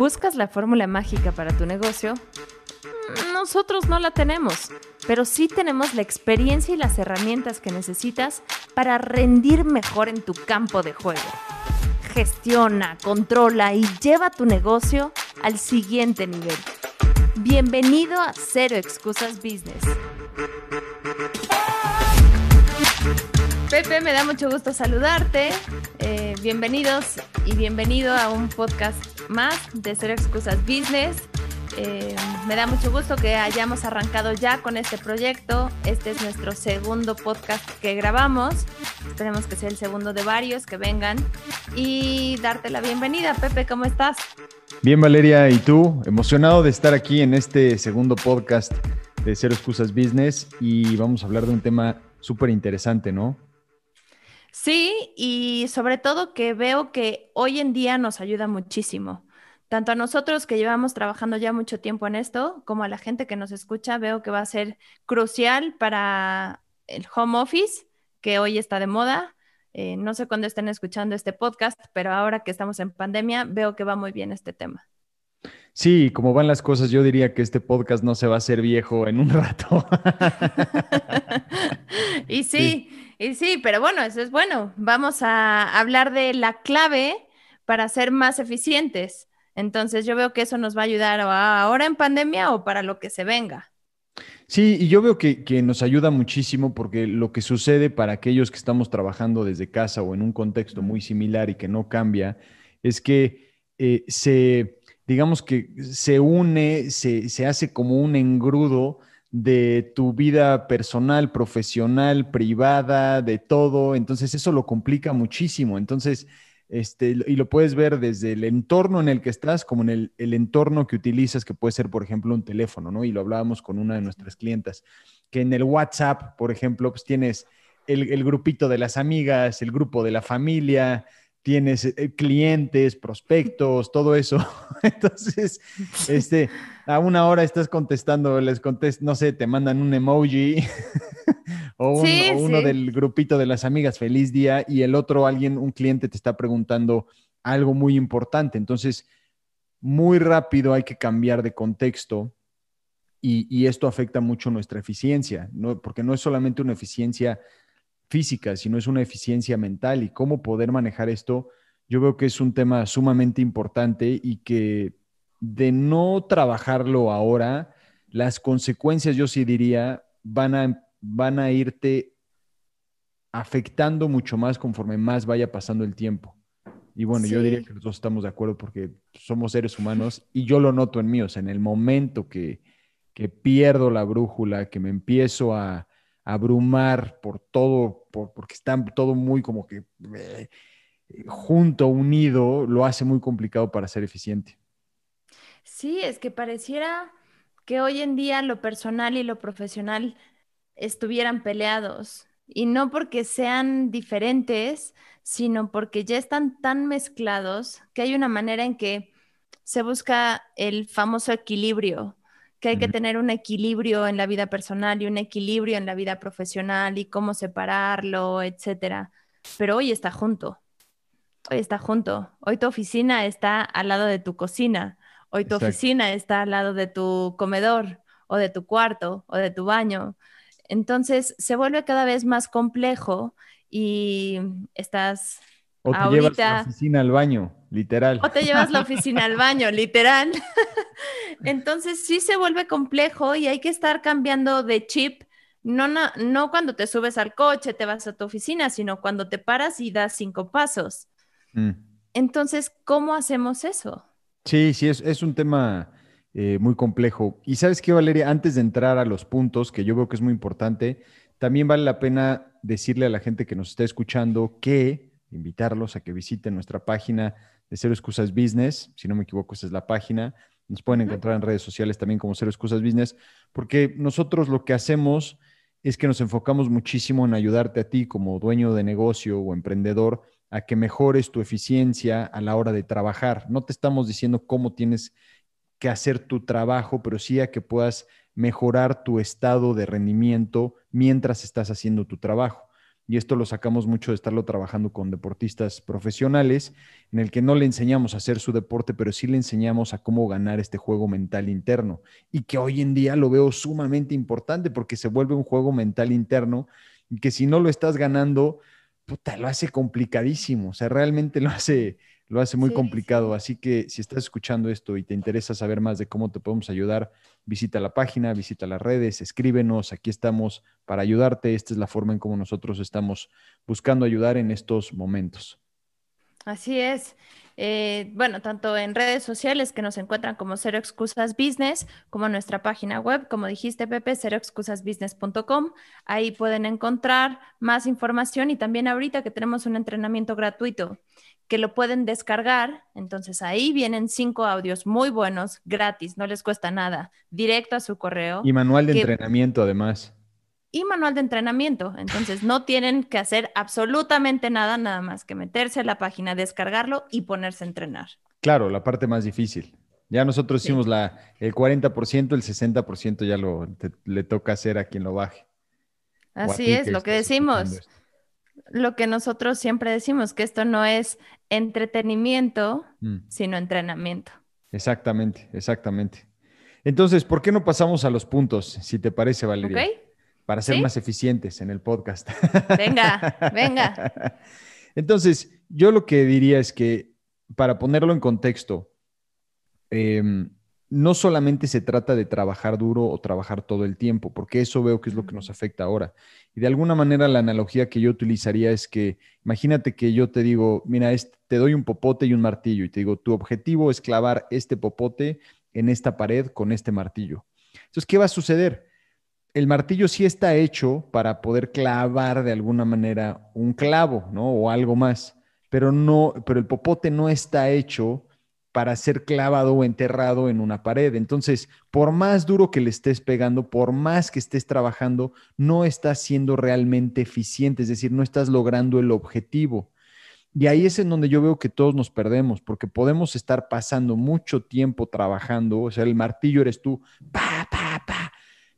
¿Buscas la fórmula mágica para tu negocio? Nosotros no la tenemos, pero sí tenemos la experiencia y las herramientas que necesitas para rendir mejor en tu campo de juego. Gestiona, controla y lleva tu negocio al siguiente nivel. Bienvenido a Cero Excusas Business. Pepe, me da mucho gusto saludarte. Eh, bienvenidos y bienvenido a un podcast más de Cero Excusas Business. Eh, me da mucho gusto que hayamos arrancado ya con este proyecto. Este es nuestro segundo podcast que grabamos. Esperemos que sea el segundo de varios que vengan. Y darte la bienvenida. Pepe, ¿cómo estás? Bien, Valeria, ¿y tú? Emocionado de estar aquí en este segundo podcast de Cero Excusas Business y vamos a hablar de un tema súper interesante, ¿no? Sí, y sobre todo que veo que hoy en día nos ayuda muchísimo. Tanto a nosotros que llevamos trabajando ya mucho tiempo en esto, como a la gente que nos escucha, veo que va a ser crucial para el home office, que hoy está de moda. Eh, no sé cuándo estén escuchando este podcast, pero ahora que estamos en pandemia, veo que va muy bien este tema. Sí, como van las cosas, yo diría que este podcast no se va a hacer viejo en un rato. y sí, y sí, pero bueno, eso es bueno. Vamos a hablar de la clave para ser más eficientes. Entonces yo veo que eso nos va a ayudar ahora en pandemia o para lo que se venga. Sí, y yo veo que, nos ayuda muchísimo porque lo que sucede para aquellos que estamos trabajando desde casa o en un contexto muy similar y que no cambia, es que eh, se digamos que se une, se, hace como un engrudo de tu vida personal, profesional, privada, de todo. Entonces eso lo complica muchísimo. Entonces, este, y lo puedes ver desde el entorno en el que estás, como en el, el, entorno que utilizas, que puede ser, por ejemplo, un teléfono, ¿no? Y lo hablábamos con una de nuestras clientas, que en el WhatsApp, por ejemplo, pues tienes el, el grupito de las amigas, el grupo de la familia, tienes eh, clientes, prospectos, todo eso. Entonces, este, a una hora estás contestando, les contestas, no sé, te mandan un emoji o, uno del grupito de las amigas, feliz día, y el otro, alguien, un cliente te está preguntando algo muy importante. Entonces, muy rápido hay que cambiar de contexto y, y esto afecta mucho nuestra eficiencia, ¿no? porque no es solamente una eficiencia física, sino es una eficiencia mental y cómo poder manejar esto. Yo veo que es un tema sumamente importante y que de no trabajarlo ahora, las consecuencias, yo sí diría, van a, van a irte afectando mucho más conforme más vaya pasando el tiempo. Y bueno, yo diría que nosotros estamos de acuerdo porque somos seres humanos y yo lo noto en mí, o sea, en el momento que, que pierdo la brújula, que me empiezo a, abrumar por todo, porque están todo muy como que eh, junto, unido, lo hace muy complicado para ser eficiente. Sí, es que pareciera que hoy en día lo personal y lo profesional estuvieran peleados. Y no porque sean diferentes, sino porque ya están tan mezclados que hay una manera en que se busca el famoso equilibrio que hay que tener un equilibrio en la vida personal y un equilibrio en la vida profesional y cómo separarlo, etcétera. Pero hoy está junto. Hoy está junto. Hoy tu oficina está al lado de tu cocina. Hoy tu oficina está al lado de tu comedor o de tu cuarto o de tu baño. Entonces se vuelve cada vez más complejo y estás o te llevas la oficina al baño, literal. O te llevas la oficina al baño, literal. Entonces sí se vuelve complejo y hay que estar cambiando de chip, no, no, cuando te subes al coche, te vas a tu oficina, sino cuando te paras y das cinco pasos. Mm. Entonces, ¿cómo hacemos eso? Sí, sí, es, un tema eh, muy complejo. Y sabes qué, Valeria, antes de entrar a los puntos, que yo veo que es muy importante, también vale la pena decirle a la gente que nos está escuchando que invitarlos a que visiten nuestra página de Cero Excusas Business. Si no me equivoco, esa es la página. Nos pueden encontrar en redes sociales también como Cero Excusas Business, porque nosotros lo que hacemos es que nos enfocamos muchísimo en ayudarte a ti como dueño de negocio o emprendedor a que mejores tu eficiencia a la hora de trabajar. No te estamos diciendo cómo tienes que hacer tu trabajo, pero sí a que puedas mejorar tu estado de rendimiento mientras estás haciendo tu trabajo. y esto lo sacamos mucho de estarlo trabajando con deportistas profesionales, en el que no le enseñamos a hacer su deporte, pero sí le enseñamos a cómo ganar este juego mental interno. Y que hoy en día lo veo sumamente importante porque se vuelve un juego mental interno y que si no lo estás ganando, puta, lo hace complicadísimo, o sea, realmente lo hace, lo hace muy complicado. Así que si estás escuchando esto y te interesa saber más de cómo te podemos ayudar, visita la página, visita las redes, escríbenos, aquí estamos para ayudarte. Esta es la forma en cómo nosotros estamos buscando ayudar en estos momentos. Así es. Eh, bueno, tanto en redes sociales que nos encuentran como Cero Excusas Business, como nuestra página web, como dijiste, Pepe, ceroexcusasbusiness.com. Ahí pueden encontrar más información y también ahorita que tenemos un entrenamiento gratuito que lo pueden descargar. Entonces ahí vienen cinco audios muy buenos, gratis, no les cuesta nada, directo a su correo. Y manual de entrenamiento además. Y manual de entrenamiento. Entonces no tienen que hacer absolutamente nada, nada más que meterse a la página, descargarlo y ponerse a entrenar. Claro, la parte más difícil. Ya nosotros hicimos la, el 40%, el 60% ya lo le toca hacer a quien lo baje. Así es, lo que decimos lo que nosotros siempre decimos, que esto no es entretenimiento, mm. sino entrenamiento. Exactamente, exactamente. Entonces, ¿por qué no pasamos a los puntos, si te parece, Valeria? Para ser más eficientes en el podcast. Venga, venga. Entonces, yo lo que diría es que, para ponerlo en contexto, eh, no solamente se trata de trabajar duro o trabajar todo el tiempo, porque eso veo que es lo que nos afecta ahora. Y de alguna manera la analogía que yo utilizaría es que, imagínate que yo te digo, mira, te doy un popote y un martillo, y te digo, tu objetivo es clavar este popote en esta pared con este martillo. Entonces, ¿qué va a suceder? El martillo sí está hecho para poder clavar de alguna manera un clavo, ¿no? O algo más, pero no, pero el popote no está hecho para ser clavado o enterrado en una pared. Entonces, por más duro que le estés pegando, por más que estés trabajando, no estás siendo realmente eficiente, es decir, no estás logrando el objetivo. Y ahí es en donde yo veo que todos nos perdemos, porque podemos estar pasando mucho tiempo trabajando, o sea, el martillo eres tú, pa, pa, pa,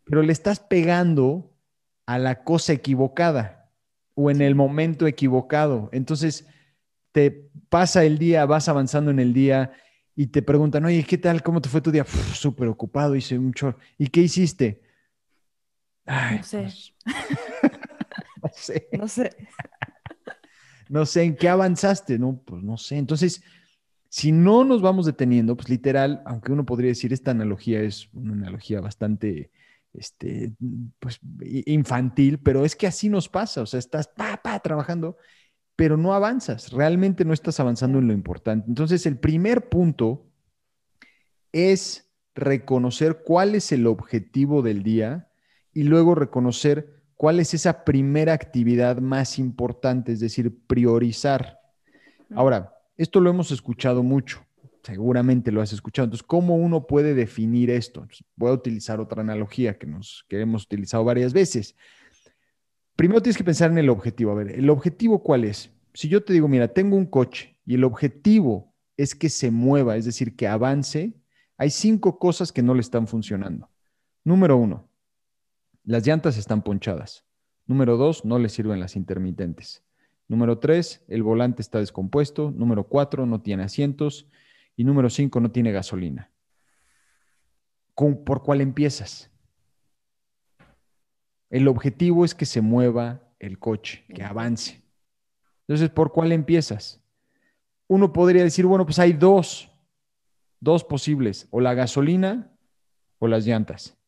pero le estás pegando a la cosa equivocada o en el momento equivocado. Entonces, te pasa el día, vas avanzando en el día y te preguntan, oye, ¿qué tal? ¿Cómo te fue tu día? Súper ocupado, hice mucho. ¿Y qué hiciste? no sé. Pues, no sé. No sé. no sé, ¿en qué avanzaste? No, pues no sé. Entonces, si no nos vamos deteniendo, pues literal, aunque uno podría decir, esta analogía es una analogía bastante, este, pues infantil, pero es que así nos pasa. O sea, estás pa, pa, trabajando pero no avanzas, realmente no estás avanzando en lo importante. Entonces, el primer punto es reconocer cuál es el objetivo del día y luego reconocer cuál es esa primera actividad más importante, es decir, priorizar. Ahora, esto lo hemos escuchado mucho, seguramente lo has escuchado. Entonces, ¿cómo uno puede definir esto? voy a utilizar otra analogía que, nos, que hemos utilizado varias veces. Primero tienes que pensar en el objetivo. A ver, ¿el objetivo cuál es? Si yo te digo, mira, tengo un coche y el objetivo es que se mueva, es decir, que avance, hay cinco cosas que no le están funcionando. Número uno, las llantas están ponchadas. Número dos, no le sirven las intermitentes. Número tres, el volante está descompuesto. Número cuatro, no tiene asientos. Y número cinco, no tiene gasolina. ¿Por cuál empiezas? El objetivo es que se mueva el coche, que avance. Entonces, ¿por cuál empiezas? Uno podría decir, bueno, pues hay dos, dos posibles, o la gasolina o las llantas,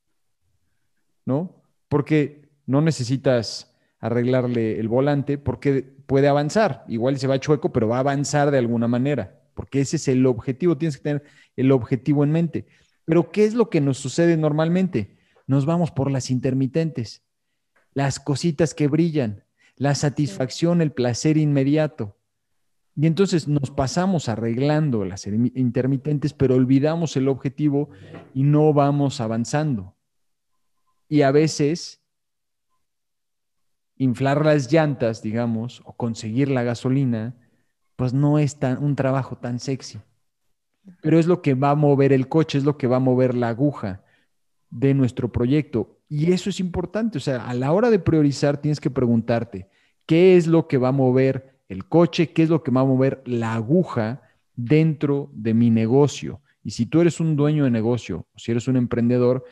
¿no? Porque no necesitas arreglarle el volante porque puede avanzar. Igual se va chueco, pero va a avanzar de alguna manera, porque ese es el objetivo, tienes que tener el objetivo en mente. Pero ¿qué es lo que nos sucede normalmente? Nos vamos por las intermitentes las cositas que brillan, la satisfacción, el placer inmediato. Y entonces nos pasamos arreglando las intermitentes, pero olvidamos el objetivo y no vamos avanzando. Y a veces inflar las llantas, digamos, o conseguir la gasolina, pues no es tan, un trabajo tan sexy. Pero es lo que va a mover el coche, es lo que va a mover la aguja de nuestro proyecto. Y eso es importante, o sea, a la hora de priorizar tienes que preguntarte, qué es lo que va a mover el coche, qué es lo que va a mover la aguja dentro de mi negocio. Y si tú eres un dueño de negocio o si eres un emprendedor,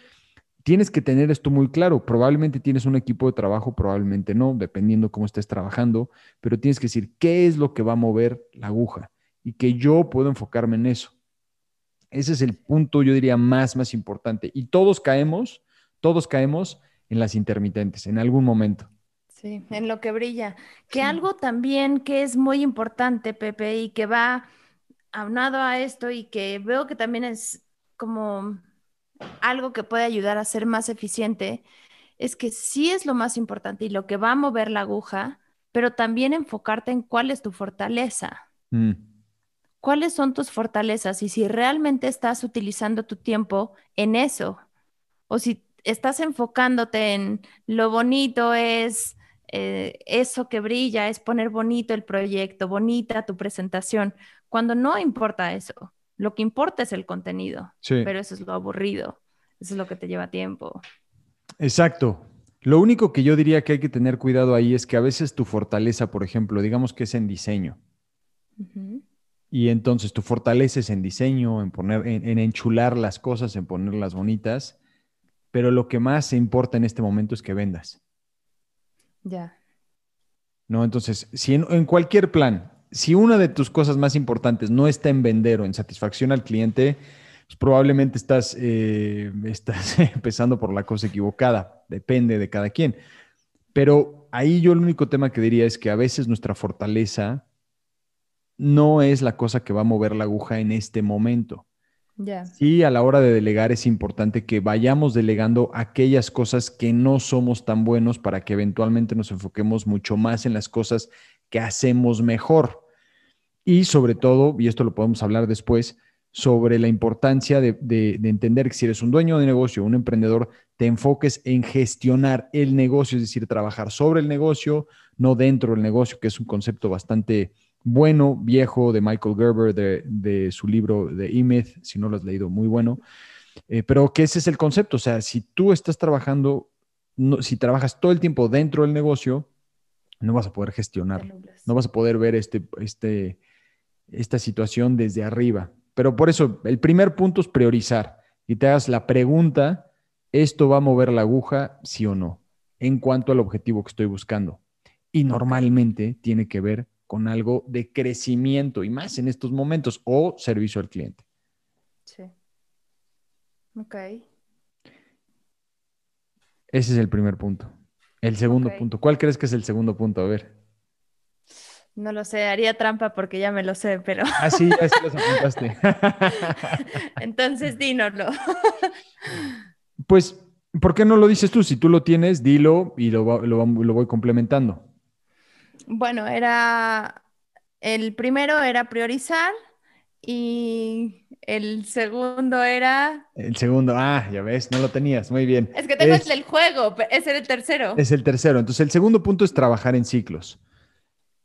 tienes que tener esto muy claro. Probablemente tienes un equipo de trabajo, probablemente no, dependiendo cómo estés trabajando, pero tienes que decir qué es lo que va a mover la aguja y que yo puedo enfocarme en eso. Ese es el punto, yo diría, más, más importante. Y todos caemos, todos caemos en las intermitentes en algún momento. Sí, en lo que brilla. Que algo también que es muy importante, Pepe, y que va aunado a esto y que veo que también es como algo que puede ayudar a ser más eficiente, es que sí es lo más importante y lo que va a mover la aguja, pero también enfocarte en cuál es tu fortaleza. Mm. ¿Cuáles son tus fortalezas? Y si realmente estás utilizando tu tiempo en eso, o si estás enfocándote en lo bonito es eh, eso que brilla, es poner bonito el proyecto, bonita tu presentación, cuando no importa eso. Lo que importa es el contenido, pero eso es lo aburrido, eso es lo que te lleva tiempo. Exacto. Lo único que yo diría que hay que tener cuidado ahí es que a veces tu fortaleza, por ejemplo, digamos que es en diseño. Y entonces tu fortaleza es en diseño, en poner, en, enchular las cosas, en ponerlas bonitas. Pero lo que más importa en este momento es que vendas. Ya. ¿No? Entonces, si en cualquier plan, si una de tus cosas más importantes no está en vender o en satisfacción al cliente, pues probablemente estás, eh, estás empezando por la cosa equivocada. Depende de cada quien. Pero ahí yo el único tema que diría es que a veces nuestra fortaleza no es la cosa que va a mover la aguja en este momento. Sí, a la hora de delegar es importante que vayamos delegando aquellas cosas que no somos tan buenos para que eventualmente nos enfoquemos mucho más en las cosas que hacemos mejor. Y sobre todo, y esto lo podemos hablar después, sobre la importancia de, entender que si eres un dueño de negocio, un emprendedor, te enfoques en gestionar el negocio, es decir, trabajar sobre el negocio, no dentro del negocio, que es un concepto bastante bueno, viejo, de Michael Gerber, de, su libro de E-Myth, si no lo has leído, muy bueno. Eh, pero que ese es el concepto, o sea, si tú estás trabajando, si trabajas todo el tiempo dentro del negocio, no vas a poder gestionar, no vas a poder ver este, este, esta situación desde arriba. Pero por eso, el primer punto es priorizar y te hagas la pregunta, ¿esto va a mover la aguja, sí o no? En cuanto al objetivo que estoy buscando. Y normalmente tiene que ver con algo de crecimiento y más en estos momentos o servicio al cliente. Sí. Ok. Ese es el primer punto. El segundo punto. ¿Cuál crees que es el segundo punto? A ver. No lo sé, haría trampa porque ya me lo sé, pero. Ah, sí, ya sí los apuntaste. Entonces, dínoslo. Pues, ¿por qué no lo dices tú? Si tú lo tienes, dilo y lo, lo, lo voy complementando. Bueno, era. El primero era priorizar y el segundo era. El segundo, ah, ya ves, no lo tenías, muy bien. Es que tengo el juego, ese era el tercero. Es el tercero. Entonces, el segundo punto es trabajar en ciclos.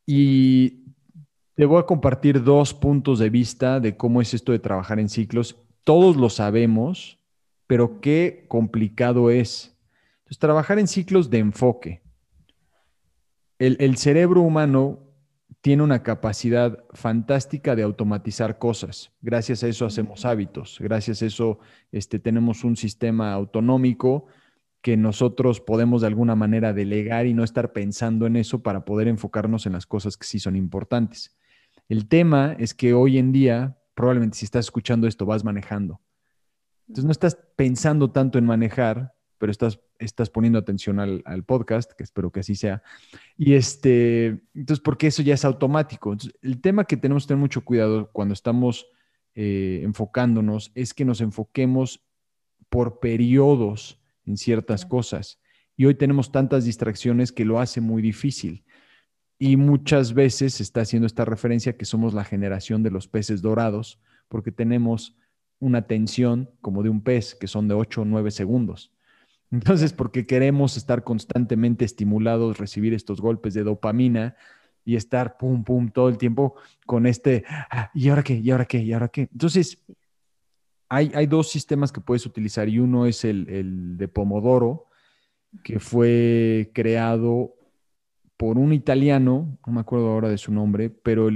Y te voy a compartir dos puntos de vista de cómo es esto de trabajar en ciclos. Todos lo sabemos, pero qué complicado es. Entonces, trabajar en ciclos de enfoque. El, cerebro humano tiene una capacidad fantástica de automatizar cosas. Gracias a eso hacemos hábitos. Gracias a eso este, tenemos un sistema autonómico que nosotros podemos de alguna manera delegar y no estar pensando en eso para poder enfocarnos en las cosas que sí son importantes. El tema es que hoy en día, probablemente si estás escuchando esto, vas manejando. Entonces no estás pensando tanto en manejar, pero estás, estás poniendo atención al, podcast, que espero que así sea. Y este, entonces, porque eso ya es automático. el tema que tenemos que tener mucho cuidado cuando estamos eh, enfocándonos es que nos enfoquemos por periodos en ciertas cosas. Y hoy tenemos tantas distracciones que lo hace muy difícil. Y muchas veces se está haciendo esta referencia que somos la generación de los peces dorados, porque tenemos una tensión como de un pez, que son de 8 o 9 segundos. Entonces, porque queremos estar constantemente estimulados, recibir estos golpes de dopamina y estar pum, pum, todo el tiempo con este, ah, ¿y ahora qué? ¿Y ahora qué? ¿Y ahora qué? Entonces, hay, dos sistemas que puedes utilizar y uno es el, de Pomodoro, que fue creado por un italiano, no me acuerdo ahora de su nombre, pero,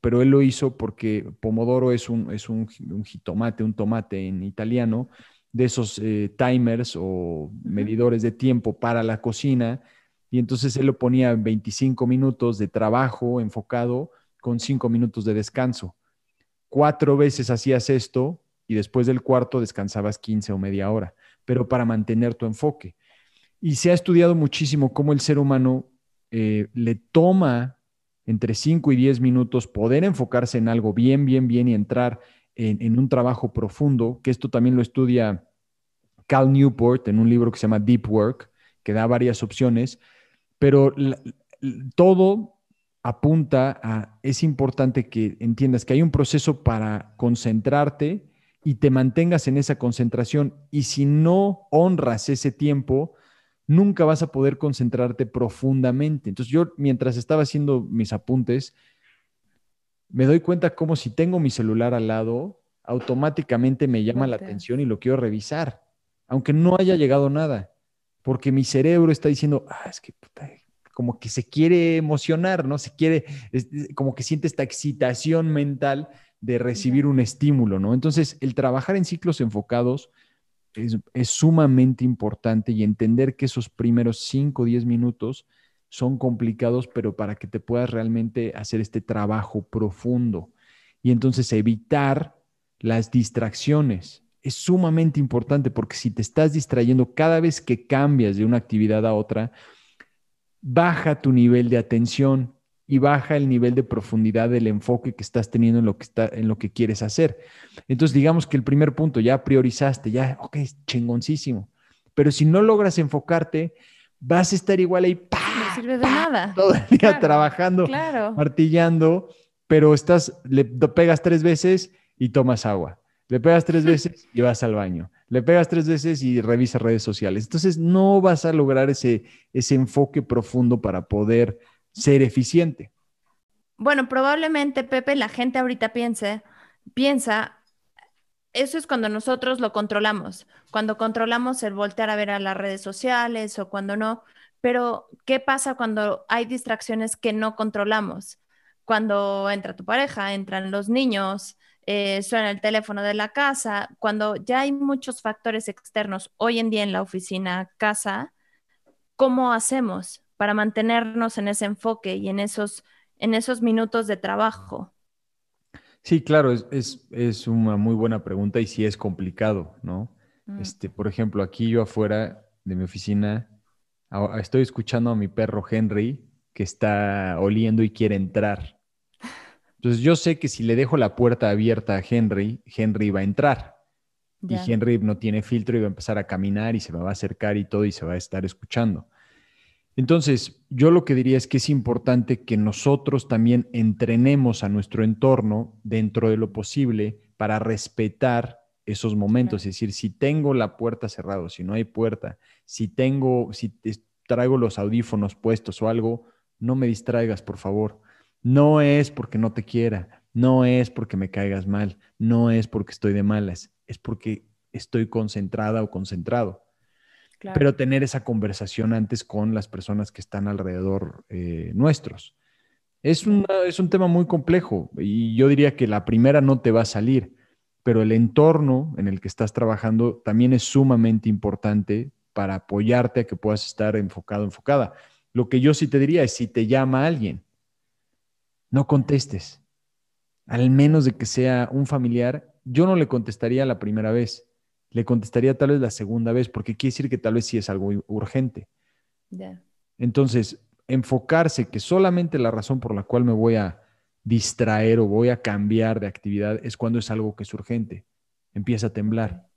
pero él lo hizo porque Pomodoro es un, es un, jitomate, un tomate en italiano, de esos eh, timers o medidores de tiempo para la cocina, y entonces él lo ponía 25 minutos de trabajo enfocado con 5 minutos de descanso. Cuatro veces hacías esto y después del cuarto descansabas 15 o media hora, pero para mantener tu enfoque. Y se ha estudiado muchísimo cómo el ser humano eh, le toma entre 5 y 10 minutos poder enfocarse en algo bien, bien, bien y entrar en, un trabajo profundo, que esto también lo estudia Cal Newport en un libro que se llama Deep Work, que da varias opciones, pero todo apunta a, es importante que entiendas que hay un proceso para concentrarte y te mantengas en esa concentración. Y si no honras ese tiempo, nunca vas a poder concentrarte profundamente. Entonces yo, mientras estaba haciendo mis apuntes, me doy cuenta como si tengo mi celular al lado, automáticamente me llama la atención y lo quiero revisar, aunque no haya llegado nada, porque mi cerebro está diciendo, ah, es que como que se quiere emocionar, ¿no? Se quiere, como que siente esta excitación mental de recibir un estímulo, ¿no? Entonces, el trabajar en ciclos enfocados es, sumamente importante y entender que esos primeros 5 o 10 minutos son complicados, pero para que te puedas realmente hacer este trabajo profundo. Y entonces evitar las distracciones. Es sumamente importante porque si te estás distrayendo cada vez que cambias de una actividad a otra, baja tu nivel de atención y baja el nivel de profundidad del enfoque que estás teniendo en lo que, está, en lo que quieres hacer. Entonces, digamos que el primer punto ya priorizaste, ya, ok, chingoncísimo. Pero si no logras enfocarte, vas a estar igual ahí, sirve de nada. Todo el día trabajando, martillando, pero estás, le pegas tres veces y tomas agua. Le pegas tres veces y vas al baño. Le pegas tres veces y revisas redes sociales. Entonces, no vas a lograr ese, ese enfoque profundo para poder ser eficiente. Bueno, probablemente, Pepe, la gente ahorita piense, piensa, eso es cuando nosotros lo controlamos, cuando controlamos el voltear a ver a las redes sociales o cuando no, pero ¿qué pasa cuando hay distracciones que no controlamos? Cuando entra tu pareja, entran los niños, eh, suena el teléfono de la casa, cuando ya hay muchos factores externos hoy en día en la oficina, casa, ¿cómo hacemos? para mantenernos en ese enfoque y en esos, en esos minutos de trabajo? Sí, claro, es, es, una muy buena pregunta y sí es complicado, ¿no? Mm. Este, por ejemplo, aquí yo afuera de mi oficina estoy escuchando a mi perro Henry que está oliendo y quiere entrar. Entonces yo sé que si le dejo la puerta abierta a Henry, Henry va a entrar. Y Henry no tiene filtro y va a empezar a caminar y se va a acercar y todo y se va a estar escuchando. Entonces, yo lo que diría es que es importante que nosotros también entrenemos a nuestro entorno dentro de lo posible para respetar esos momentos. Es decir, si tengo la puerta cerrada, si no hay puerta, si tengo, si traigo los audífonos puestos o algo, no me distraigas, por favor. No es porque no te quiera, no es porque me caigas mal, no es porque estoy de malas, es porque estoy concentrada o concentrado pero tener esa conversación antes con las personas que están alrededor eh, nuestros. Es, es un tema muy complejo y yo diría que la primera no te va a salir, pero el entorno en el que estás trabajando también es sumamente importante para apoyarte a que puedas estar enfocado, enfocada. Lo que yo sí te diría es si te llama alguien, no contestes. Al menos de que sea un familiar, yo no le contestaría la primera vez le contestaría tal vez la segunda vez, porque quiere decir que tal vez sí es algo urgente. Entonces, enfocarse que solamente la razón por la cual me voy a distraer o voy a cambiar de actividad es cuando es algo que es urgente. Empieza a temblar.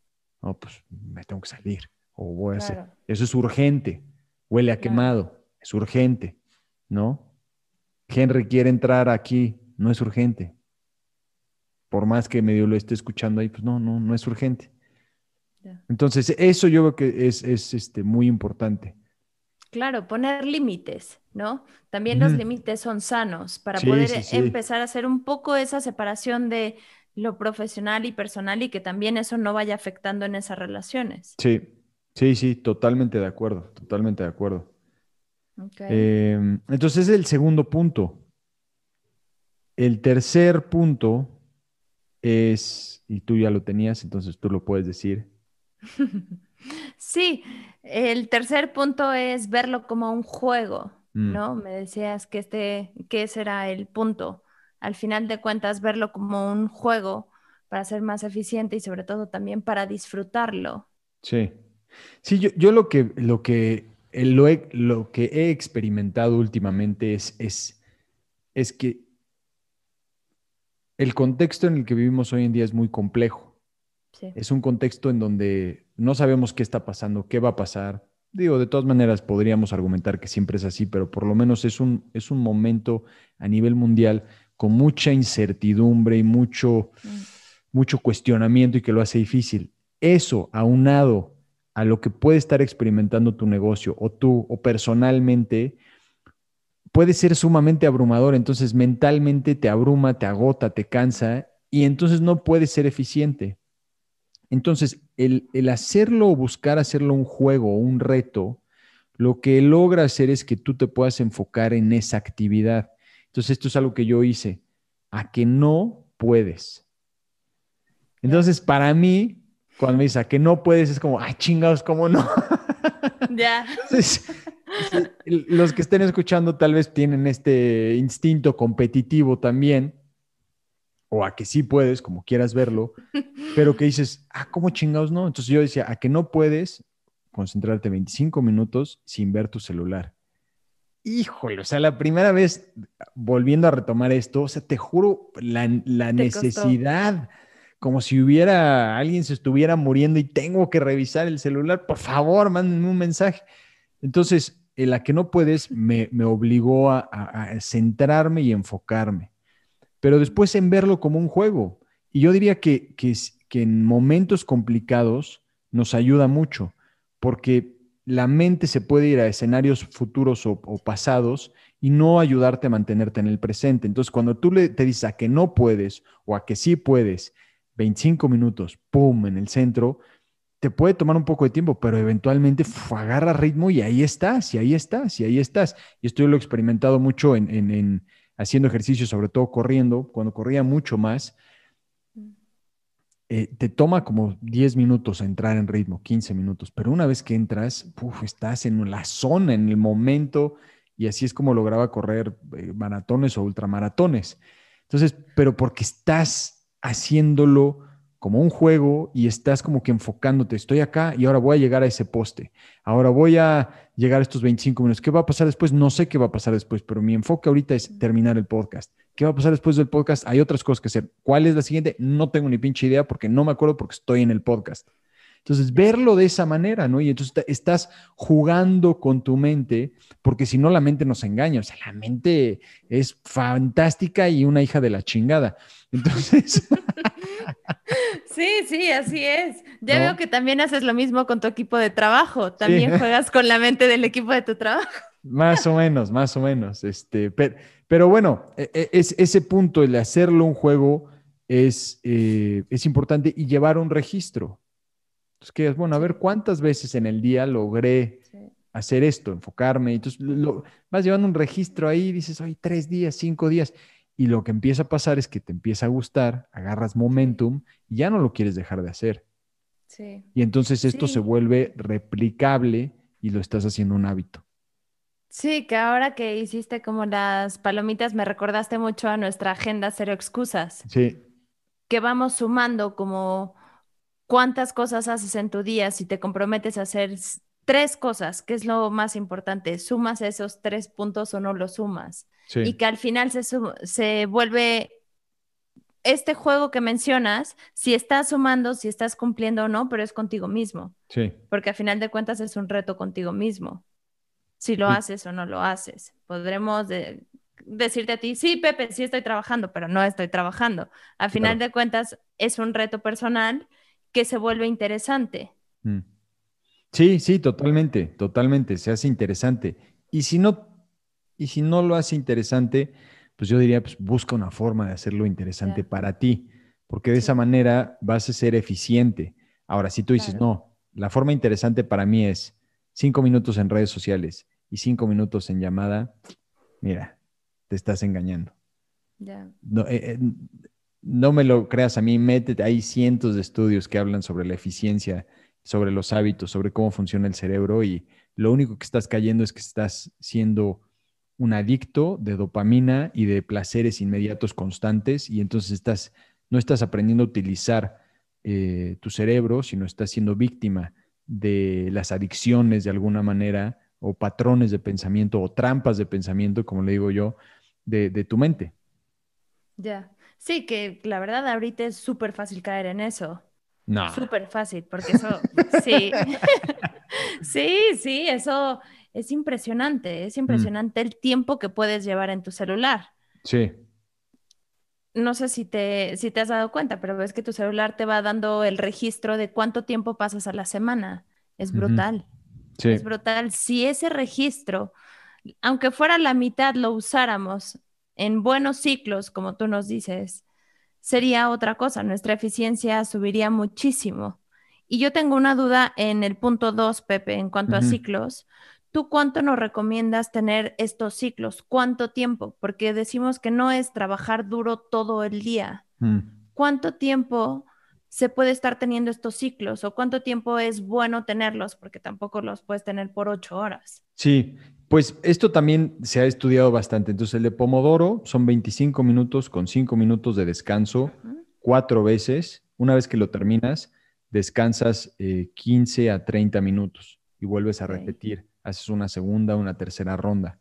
No, pues me tengo que salir o voy a hacer. Eso es urgente. Huele a quemado. Es urgente, ¿no? Henry quiere entrar aquí. No es urgente. Por más que medio lo esté escuchando ahí, pues no, no, no es urgente. Entonces, eso yo creo que es, este, muy importante. Claro, poner límites, ¿no? También los límites son sanos para poder empezar a hacer un poco esa separación de lo profesional y personal y que también eso no vaya afectando en esas relaciones. Sí, sí, sí, totalmente de acuerdo, totalmente de acuerdo. Em, entonces es el segundo punto. El tercer punto es, y tú ya lo tenías, entonces tú lo puedes decir. Sí, el tercer punto es verlo como un juego, Mm. ¿no? Me decías que este, que ese era el punto. Al final de cuentas, verlo como un juego para ser más eficiente y sobre todo también para disfrutarlo. Sí. Sí, yo, yo lo que, lo que, eh, lo, he, lo que he experimentado últimamente es, es, es que el contexto en el que vivimos hoy en día es muy complejo. Sí. Es un contexto en donde no sabemos qué está pasando, qué va a pasar. Digo, de todas maneras podríamos argumentar que siempre es así, pero por lo menos es un, es un momento a nivel mundial con mucha incertidumbre y mucho, Mm. mucho cuestionamiento y que lo hace difícil. Eso, aunado a lo que puede estar experimentando tu negocio o tú o personalmente, puede ser sumamente abrumador. Entonces mentalmente te abruma, te agota, te cansa y entonces no puedes ser eficiente. Entonces, el, el hacerlo o buscar hacerlo un juego o un reto, lo que logra hacer es que tú te puedas enfocar en esa actividad. Entonces, esto es algo que yo hice, a que no puedes. Entonces, para mí, cuando me dice a que no puedes, es como, ay, chingados, ¿cómo no? Ya. Entonces, los que estén escuchando tal vez tienen este instinto competitivo también, o a que sí puedes, como quieras verlo, pero que dices, ah, ¿cómo chingados no? Entonces yo decía, a que no puedes concentrarte 25 minutos sin ver tu celular. Híjole, o sea, la primera vez volviendo a retomar esto, o sea, te juro, la, la Te costó. necesidad, como si hubiera alguien se estuviera muriendo y tengo que revisar el celular, por favor, mándenme un mensaje. Entonces, el a que no puedes me, me obligó a, a- a centrarme y enfocarme, pero después en verlo como un juego. Y yo diría que, que, que en momentos complicados nos ayuda mucho, porque la mente se puede ir a escenarios futuros o, pasados y no ayudarte a mantenerte en el presente. Entonces, cuando tú le, te dices a que no puedes o a que sí puedes, 25 minutos, ¡pum!, en el centro, te puede tomar un poco de tiempo, pero eventualmente uf, agarra ritmo y ahí estás, y ahí estás, y ahí estás. Y esto yo lo he experimentado mucho en haciendo ejercicio, sobre todo corriendo, cuando corría mucho más, eh, te toma como 10 minutos entrar en ritmo, 15 minutos, pero una vez que entras, uf, estás en la zona, en el momento, y así es como lograba correr eh, maratones o ultramaratones. Entonces, pero porque estás haciéndolo como un juego y estás como que enfocándote, estoy acá y ahora voy a llegar a ese poste, ahora voy a llegar a estos 25 minutos, ¿qué va a pasar después? No sé qué va a pasar después, pero mi enfoque ahorita es terminar el podcast. ¿Qué va a pasar después del podcast? Hay otras cosas que hacer. ¿Cuál es la siguiente? No tengo ni pinche idea porque no me acuerdo porque estoy en el podcast. Entonces, verlo de esa manera, ¿no? Y entonces estás jugando con tu mente, porque si no, la mente nos engaña. O sea, la mente es fantástica y una hija de la chingada. Entonces, Sí, sí, así es. Ya ¿No? veo que también haces lo mismo con tu equipo de trabajo. También juegas con la mente del equipo de tu trabajo. más o menos, más o menos. Este, pero, pero bueno, e- e- es, ese punto, el hacerlo un juego, es, eh, es importante y llevar un registro. Entonces, que es, bueno, a ver cuántas veces en el día logré hacer esto, enfocarme. Entonces, lo, vas llevando un registro ahí, dices, hoy tres días, cinco días. Y lo que empieza a pasar es que te empieza a gustar, agarras momentum y ya no lo quieres dejar de hacer. Sí. Y entonces esto Sí. se vuelve replicable y lo estás haciendo un hábito. Sí, que ahora que hiciste como las palomitas, me recordaste mucho a nuestra agenda Cero Excusas, Sí, que vamos sumando como cuántas cosas haces en tu día si te comprometes a hacer tres cosas, que es lo más importante, sumas esos tres puntos o no los sumas. Sí. y que al final se, se vuelve este juego que mencionas, si estás sumando, si estás cumpliendo o no, pero es contigo mismo, Sí, porque al final de cuentas es un reto contigo mismo, si lo Sí. haces o no lo haces. Podremos de- decirte a ti, sí, Pepe, sí estoy trabajando, pero no estoy trabajando. Al final Claro. de cuentas es un reto personal que se vuelve interesante. Mm. Sí, sí, totalmente, totalmente, se hace interesante. Y si no, y si no lo hace interesante, pues yo diría, pues busca una forma de hacerlo interesante para ti, porque de Sí. esa manera vas a ser eficiente. Ahora, si tú dices, Claro. no, la forma interesante para mí es cinco minutos en redes sociales y cinco minutos en llamada, mira, te estás engañando. No, eh, eh, no, me lo creas a mí, métete, hay cientos de estudios que hablan sobre la eficiencia, sobre los hábitos, sobre cómo funciona el cerebro y lo único que estás cayendo es que estás siendo un adicto de dopamina y de placeres inmediatos constantes y entonces estás, no estás aprendiendo a utilizar eh, tu cerebro, sino estás siendo víctima de las adicciones de alguna manera o patrones de pensamiento o trampas de pensamiento, como le digo yo, de, tu mente. Ya, sí, que la verdad ahorita es súper fácil caer en eso. No. Súper fácil, porque eso, sí, sí, sí, eso es impresionante, es mm. impresionante el tiempo que puedes llevar en tu celular. Sí. No sé si te, si te has dado cuenta, pero ves que tu celular te va dando el registro de cuánto tiempo pasas a la semana. Es brutal. Sí. Es brutal. Si ese registro, aunque fuera la mitad, lo usáramos en buenos ciclos, como tú nos dices, sería otra cosa. Nuestra eficiencia subiría muchísimo. Y yo tengo una duda en el punto 2, Pepe, en cuanto a ciclos. ¿Tú cuánto nos recomiendas tener estos ciclos? ¿Cuánto tiempo? Porque decimos que no es trabajar duro todo el día. Mm. ¿Cuánto tiempo se puede estar teniendo estos ciclos o cuánto tiempo es bueno tenerlos? Porque tampoco los puedes tener por ocho horas. Sí, pues esto también se ha estudiado bastante. Entonces, el de Pomodoro son 25 minutos con 5 minutos de descanso, cuatro veces. Una vez que lo terminas, descansas 15 eh, a 30 minutos y vuelves a repetir haces una segunda, una tercera ronda.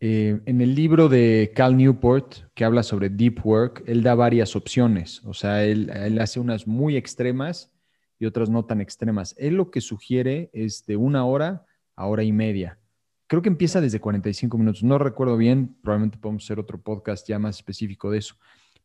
Eh, en el libro de Cal Newport, que habla sobre deep work, él da varias opciones. O sea, él, hace unas muy extremas y otras no tan extremas. Él lo que sugiere es de una hora a hora y media. Creo que empieza desde 45 minutos. No recuerdo bien, probablemente podemos hacer otro podcast ya más específico de eso.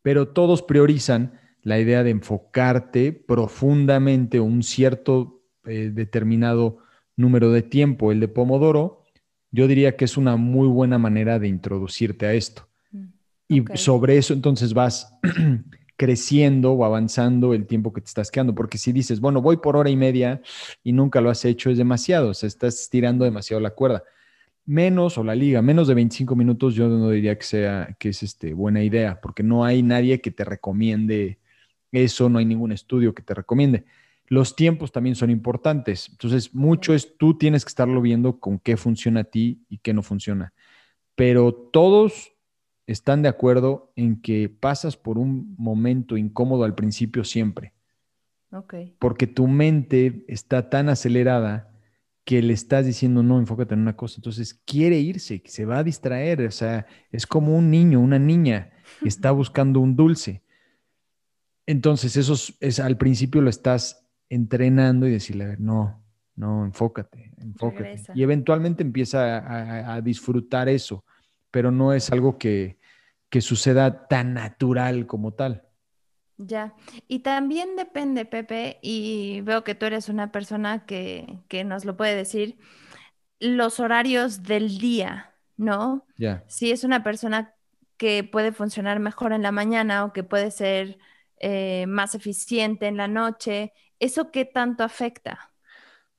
Pero todos priorizan la idea de enfocarte profundamente un cierto eh, determinado número de tiempo. El de Pomodoro, yo diría que es una muy buena manera de introducirte a esto. Mm, y sobre eso entonces vas creciendo o avanzando el tiempo que te estás quedando. Porque si dices, bueno, voy por hora y media y nunca lo has hecho, es demasiado. O sea, estás estirando demasiado la cuerda. Menos, o la liga, menos de 25 minutos, yo no diría que sea que es este, buena idea, porque no hay nadie que te recomiende eso, no hay ningún estudio que te recomiende. Los tiempos también son importantes. Entonces, mucho es tú tienes que estarlo viendo con qué funciona a ti y qué no funciona. Pero todos están de acuerdo en que pasas por un momento incómodo al principio siempre. Porque tu mente está tan acelerada que le estás diciendo, no, enfócate en una cosa. Entonces quiere irse, se va a distraer. O sea, es como un niño, una niña que está buscando un dulce. Entonces, eso es, al principio lo estás entrenando y decirle, no, no, enfócate, enfócate. Y eventualmente empieza a, disfrutar eso, pero no es algo que, que suceda tan natural como tal. Ya, y también depende, Pepe, y veo que tú eres una persona que, que nos lo puede decir, los horarios del día, ¿no? Ya. Si es una persona que puede funcionar mejor en la mañana o que puede ser eh, más eficiente en la noche, ¿eso qué tanto afecta?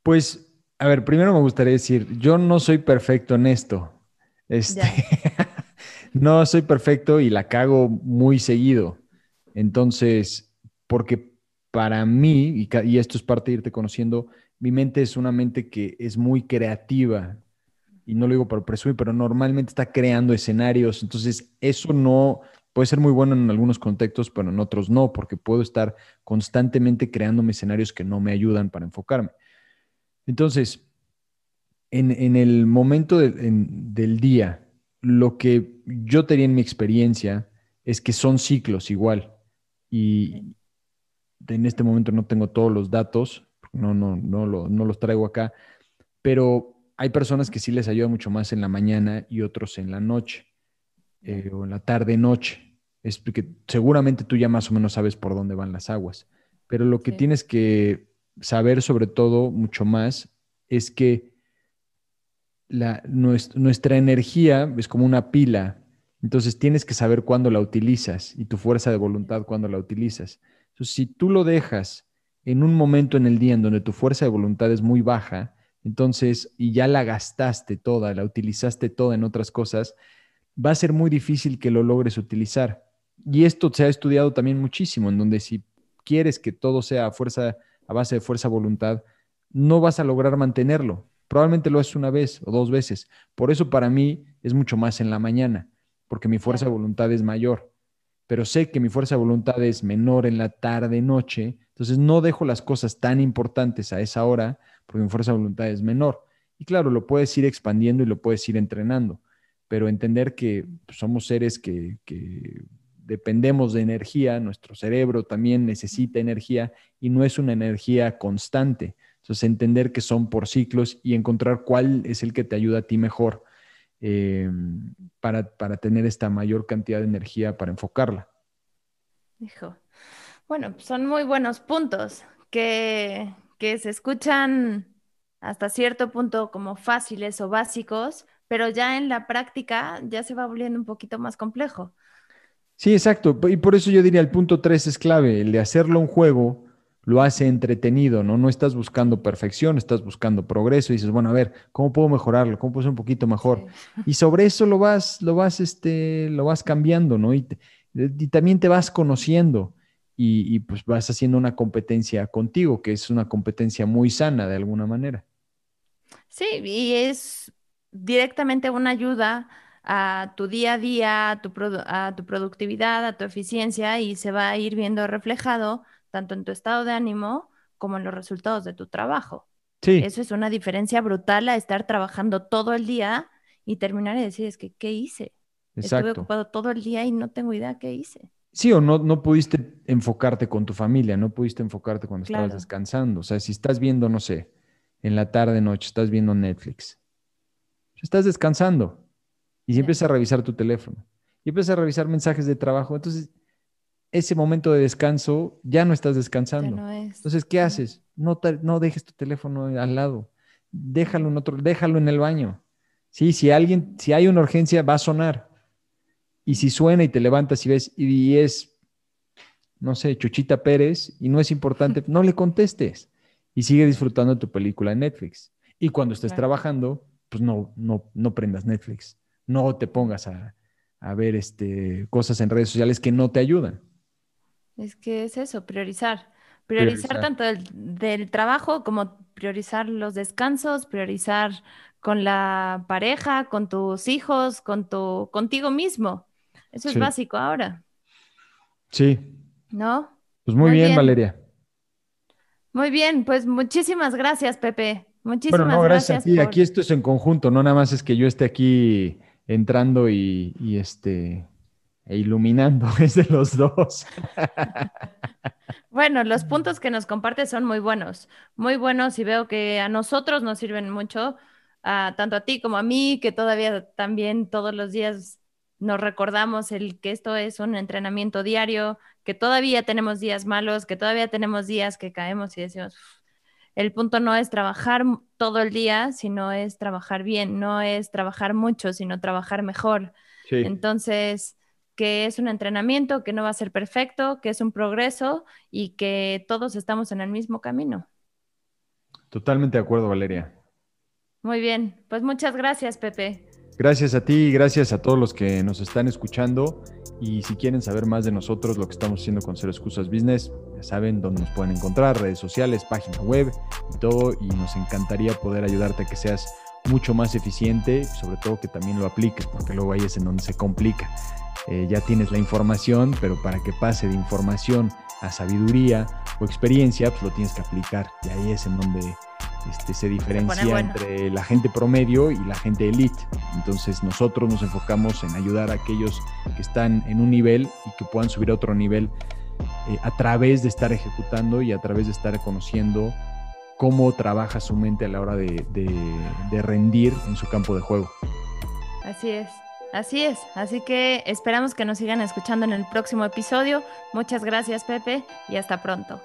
Pues, a ver, primero me gustaría decir, yo no soy perfecto en esto. Este, no soy perfecto y la cago muy seguido. Entonces, porque para mí, y, esto es parte de irte conociendo, mi mente es una mente que es muy creativa. Y no lo digo por presumir, pero normalmente está creando escenarios. Entonces, eso no, Puede ser muy bueno en algunos contextos, pero en otros no, porque puedo estar constantemente creando escenarios que no me ayudan para enfocarme. Entonces, en, el momento del día, lo que yo tenía en mi experiencia es que son ciclos igual. Y en este momento no tengo todos los datos, no, no, no, no los traigo acá, pero hay personas que sí les ayuda mucho más en la mañana y otros en la noche eh, o en la tarde-noche es porque seguramente tú ya más o menos sabes por dónde van las aguas, pero lo que tienes que saber sobre todo mucho más es que la, nuestra, energía es como una pila, entonces tienes que saber cuándo la utilizas y tu fuerza de voluntad cuándo la utilizas. Entonces, si tú lo dejas en un momento en el día en donde tu fuerza de voluntad es muy baja, entonces, y ya la gastaste toda, la utilizaste toda en otras cosas, va a ser muy difícil que lo logres utilizar. Y esto se ha estudiado también muchísimo, en donde si quieres que todo sea a fuerza, a base de fuerza voluntad, no vas a lograr mantenerlo. Probablemente lo haces una vez o dos veces. Por eso para mí es mucho más en la mañana, porque mi fuerza de voluntad es mayor. Pero sé que mi fuerza de voluntad es menor en la tarde, noche. Entonces no dejo las cosas tan importantes a esa hora, porque mi fuerza de voluntad es menor. Y claro, lo puedes ir expandiendo y lo puedes ir entrenando, pero entender que somos seres que, que dependemos de energía, nuestro cerebro también necesita energía y no es una energía constante. Entonces, entender que son por ciclos y encontrar cuál es el que te ayuda a ti mejor eh, para, tener esta mayor cantidad de energía para enfocarla. Hijo. Bueno, son muy buenos puntos que, que se escuchan hasta cierto punto como fáciles o básicos, pero ya en la práctica ya se va volviendo un poquito más complejo. Sí, exacto. Y por eso yo diría el punto tres es clave, el de hacerlo un juego lo hace entretenido, ¿no? No estás buscando perfección, estás buscando progreso y dices, bueno, a ver, ¿cómo puedo mejorarlo? ¿Cómo puedo ser un poquito mejor? Y sobre eso lo vas, lo vas, este, lo vas cambiando, ¿no? Y, también te vas conociendo y, y, pues vas haciendo una competencia contigo, que es una competencia muy sana de alguna manera. Sí, y es directamente una ayuda a tu día a día, a tu, a tu productividad, a tu eficiencia y se va a ir viendo reflejado tanto en tu estado de ánimo como en los resultados de tu trabajo. Sí. Eso es una diferencia brutal a estar trabajando todo el día y terminar y decir, es que, ¿qué hice? Exacto. Estuve ocupado todo el día y no tengo idea qué hice. Sí, o no, no pudiste enfocarte con tu familia, no pudiste enfocarte cuando estabas descansando. O sea, si estás viendo, no sé, en la tarde, noche, estás viendo Netflix, estás descansando y si empiezas a revisar tu teléfono y empiezas a revisar mensajes de trabajo, entonces ese momento de descanso ya no estás descansando. Entonces, ¿qué haces? No, no dejes tu teléfono al lado. Déjalo en otro, déjalo en el baño. Sí, si alguien, si hay una urgencia, va a sonar. Y si suena y te levantas y ves, y es, no sé, Chuchita Pérez, y no es importante, no le contestes. Y sigue disfrutando tu película en Netflix. Y cuando estés trabajando, pues no, no, no prendas Netflix. No te pongas a, a ver este, cosas en redes sociales que no te ayudan. Es que es eso, priorizar. Priorizar, tanto del, trabajo como priorizar los descansos, priorizar con la pareja, con tus hijos, con tu, contigo mismo. Eso es básico ahora. Sí. ¿No? Pues muy, bien, Valeria. Muy bien, pues muchísimas gracias, Pepe. Muchísimas bueno, no, gracias, a ti. Aquí esto es en conjunto, no nada más es que yo esté aquí entrando y, este e iluminando, es de los dos. Bueno, los puntos que nos compartes son muy buenos, muy buenos y veo que a nosotros nos sirven mucho, tanto a ti como a mí, que todavía también todos los días nos recordamos el que esto es un entrenamiento diario, que todavía tenemos días malos, que todavía tenemos días que caemos y decimos, el punto no es trabajar todo el día, sino es trabajar bien, no es trabajar mucho, sino trabajar mejor. Entonces, que es un entrenamiento, que no va a ser perfecto, que es un progreso y que todos estamos en el mismo camino. Totalmente de acuerdo, Valeria. Muy bien, pues muchas gracias, Pepe. Gracias a ti y gracias a todos los que nos están escuchando. Y si quieren saber más de nosotros, lo que estamos haciendo con Cero Excusas Business, ya saben dónde nos pueden encontrar, redes sociales, página web y todo. Y nos encantaría poder ayudarte a que seas mucho más eficiente, sobre todo que también lo apliques, porque luego ahí es en donde se complica. Eh, ya tienes la información, pero para que pase de información a sabiduría o experiencia, pues lo tienes que aplicar. Y ahí es en donde este, se diferencia entre la gente promedio y la gente elite. Entonces nosotros nos enfocamos en ayudar a aquellos que están en un nivel y que puedan subir a otro nivel eh, a través de estar ejecutando y a través de estar conociendo cómo trabaja su mente a la hora de rendir en su campo de juego. Así es. Así es, así que esperamos que nos sigan escuchando en el próximo episodio. Muchas gracias Pepe y hasta pronto.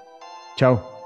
Chao.